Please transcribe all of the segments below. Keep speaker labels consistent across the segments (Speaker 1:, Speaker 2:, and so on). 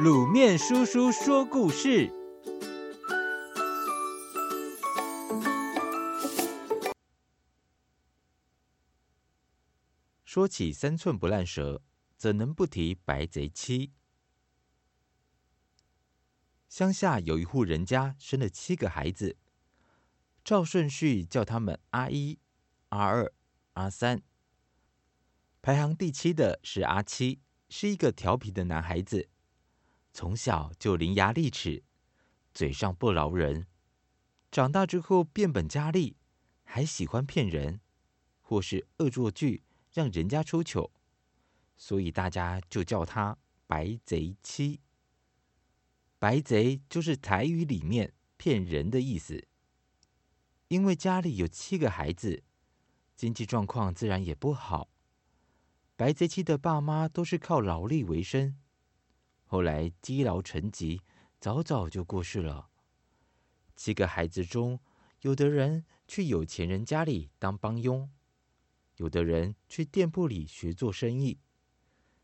Speaker 1: 卤面叔叔说故事。说起三寸不烂舌，怎能不提白贼七？乡下有一户人家，生了七个孩子，照顺序叫他们阿一、阿二、阿三。排行第七的是阿七，是一个调皮的男孩子。从小就伶牙俐齿，嘴上不饶人。长大之后变本加厉，还喜欢骗人，或是恶作剧让人家出糗，所以大家就叫他白贼七。白贼就是台语里面骗人的意思。因为家里有七个孩子，经济状况自然也不好。白贼七的爸妈都是靠劳力为生。后来积劳成疾，早早就过世了。七个孩子中，有的人去有钱人家里当帮佣，有的人去店铺里学做生意，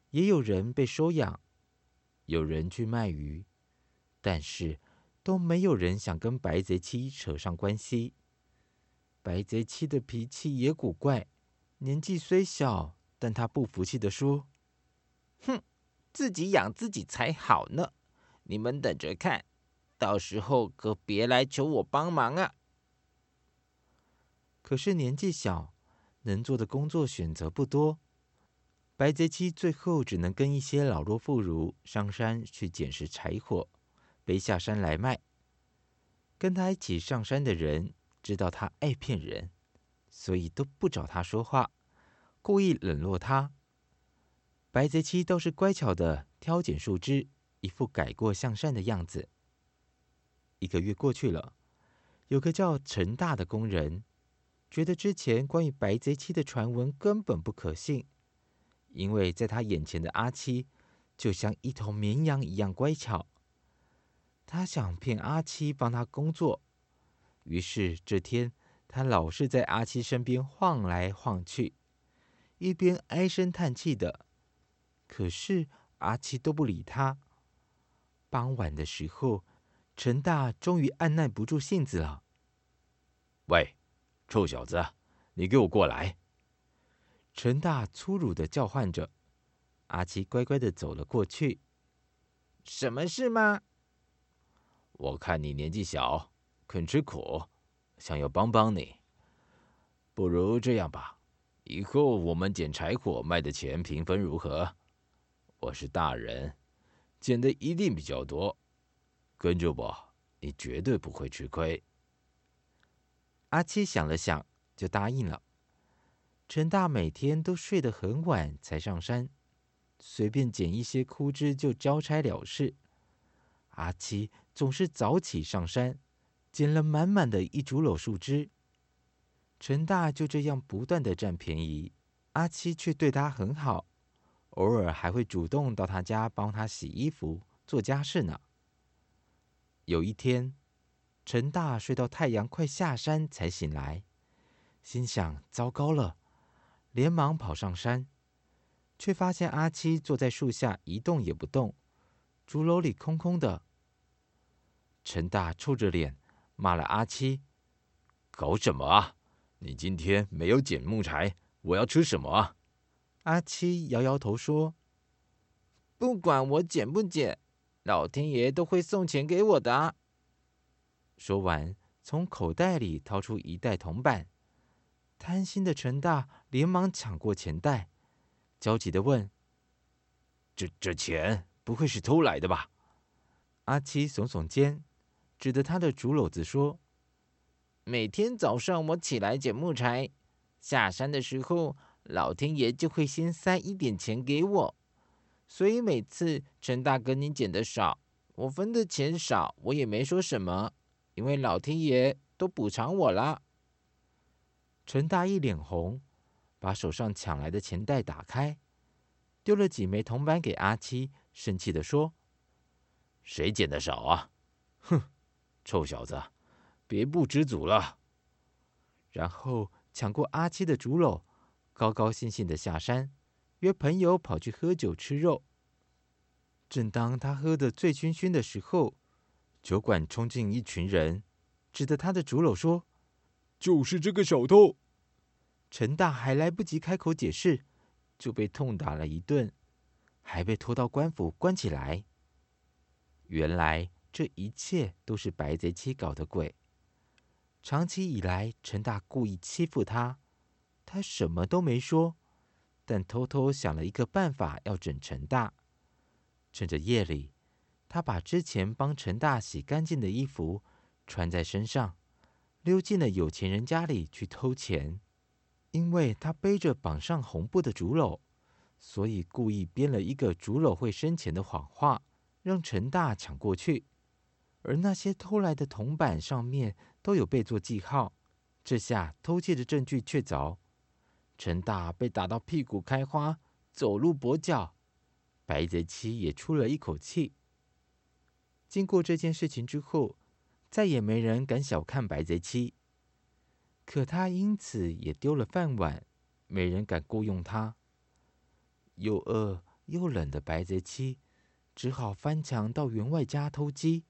Speaker 1: 也有人被收养，有人去卖鱼，但是都没有人想跟白贼七扯上关系。白贼七的脾气也古怪，年纪虽小，但他不服气地说：“哼！”自己养自己才好呢，你们等着看，到时候可别来求我帮忙啊！可是年纪小，能做的工作选择不多，白贼七最后只能跟一些老弱妇孺上山去捡拾柴火，背下山来卖。跟他一起上山的人知道他爱骗人，所以都不找他说话，故意冷落他。白贼七倒是乖巧的挑拣树枝，一副改过向善的样子。一个月过去了，有个叫陈大的工人，觉得之前关于白贼七的传闻根本不可信，因为在他眼前的阿七就像一头绵羊一样乖巧。他想骗阿七帮他工作，于是这天他老是在阿七身边晃来晃去，一边唉声叹气的。可是阿七都不理他。傍晚的时候，陈大终于按捺不住性子了。
Speaker 2: 喂，臭小子，你给我过来！
Speaker 1: 陈大粗鲁的叫唤着。阿七乖乖的走了过去。
Speaker 3: 什么事吗？
Speaker 2: 我看你年纪小，肯吃苦，想要帮帮你。不如这样吧，以后我们捡柴火卖的钱平分如何？我是大人，捡的一定比较多，跟着我，你绝对不会吃亏。
Speaker 1: 阿七想了想，就答应了。陈大每天都睡得很晚才上山，随便捡一些枯枝就交差了事。阿七总是早起上山，捡了满满的一竹篓树枝。陈大就这样不断的占便宜，阿七却对他很好。偶尔还会主动到他家帮他洗衣服、做家事呢。有一天，陈大睡到太阳快下山才醒来，心想：糟糕了，连忙跑上山，却发现阿七坐在树下一动也不动，竹篓里空空的。陈大臭着脸骂了阿七：“
Speaker 2: 搞什么啊？你今天没有捡木柴，我要吃什么啊？”
Speaker 1: 阿七摇摇头说：“
Speaker 3: 不管我捡不捡，老天爷都会送钱给我的。”
Speaker 1: 说完，从口袋里掏出一袋铜板。贪心的陈大连忙抢过钱袋，焦急的问：“
Speaker 2: 这这钱不会是偷来的吧？”
Speaker 1: 阿七耸耸肩，指着他的竹篓子说：“
Speaker 3: 每天早上我起来捡木柴，下山的时候。”老天爷就会先塞一点钱给我，所以每次陈大哥你捡的少，我分的钱少，我也没说什么，因为老天爷都补偿我了。
Speaker 1: 陈大一脸红，把手上抢来的钱袋打开，丢了几枚铜板给阿七，生气地说：“
Speaker 2: 谁捡的少啊？哼，臭小子，别不知足了。”
Speaker 1: 然后抢过阿七的竹篓。高高兴兴的下山，约朋友跑去喝酒吃肉。正当他喝得醉醺醺的时候，酒馆冲进一群人，指着他的竹篓说：“
Speaker 2: 就是这个小偷！”
Speaker 1: 陈大还来不及开口解释，就被痛打了一顿，还被拖到官府关起来。原来这一切都是白贼七搞的鬼。长期以来，陈大故意欺负他，他什么都没说，但偷偷想了一个办法要整陈大。趁着夜里，他把之前帮陈大洗干净的衣服穿在身上，溜进了有钱人家里去偷钱。因为他背着绑上红布的竹篓，所以故意编了一个竹篓会生钱的谎话，让陈大抢过去。而那些偷来的铜板上面都有被做记号，这下偷窃的证据确凿。陈大被打到屁股开花，走路跛脚，白贼七也出了一口气。经过这件事情之后，再也没人敢小看白贼七。可他因此也丢了饭碗，没人敢雇佣他。又饿又冷的白贼七，只好翻墙到员外家偷鸡。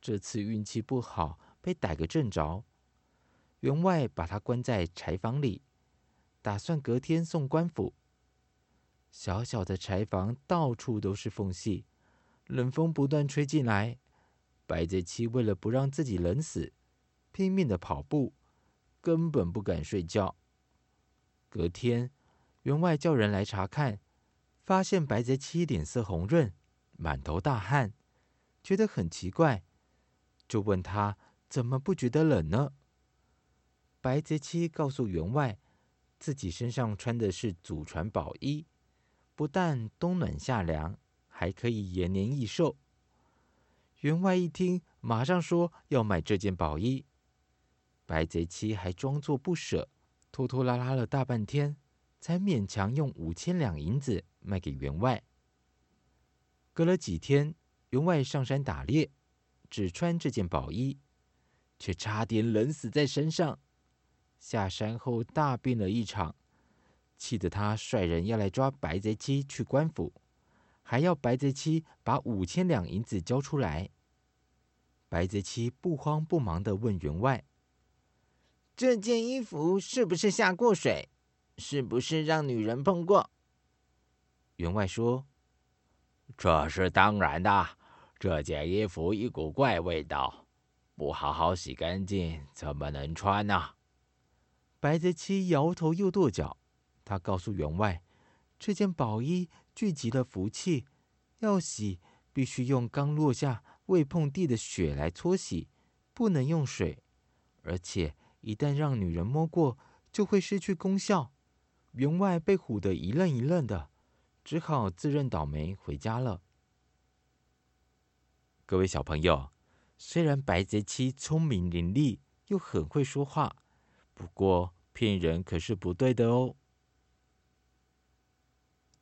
Speaker 1: 这次运气不好，被逮个正着。员外把他关在柴房里，打算隔天送官府。小小的柴房到处都是缝隙，冷风不断吹进来。白贼七为了不让自己冷死，拼命的跑步。根本不敢睡觉。隔天，员外叫人来查看，发现白贼七脸色红润，满头大汗，觉得很奇怪，就问他怎么不觉得冷呢？白贼七告诉员外，自己身上穿的是祖传宝衣，不但冬暖夏凉，还可以延年益寿。员外一听，马上说要买这件宝衣。白贼妻还装作不舍，拖拖拉拉了大半天，才勉强用五千两银子卖给员外。隔了几天，员外上山打猎，只穿这件宝衣，却差点冷死在山上。下山后大病了一场，气得他率人要来抓白贼七去官府，还要白贼七把五千两银子交出来。白贼七不慌不忙地问员外。这件衣服是不是下过水？是不是让女人碰过？员外说：“
Speaker 2: 这是当然的。这件衣服一股怪味道，不好好洗干净，怎么能穿呢？”
Speaker 1: 白泽七摇头又跺脚。他告诉员外：“这件宝衣聚集了福气，要洗必须用刚落下未碰地的雪来搓洗，不能用水，而且。”一旦让女人摸过，就会失去功效。员外被唬得一愣一愣的，只好自认倒霉回家了。各位小朋友，虽然白泽七聪明伶俐又很会说话，不过骗人可是不对的哦。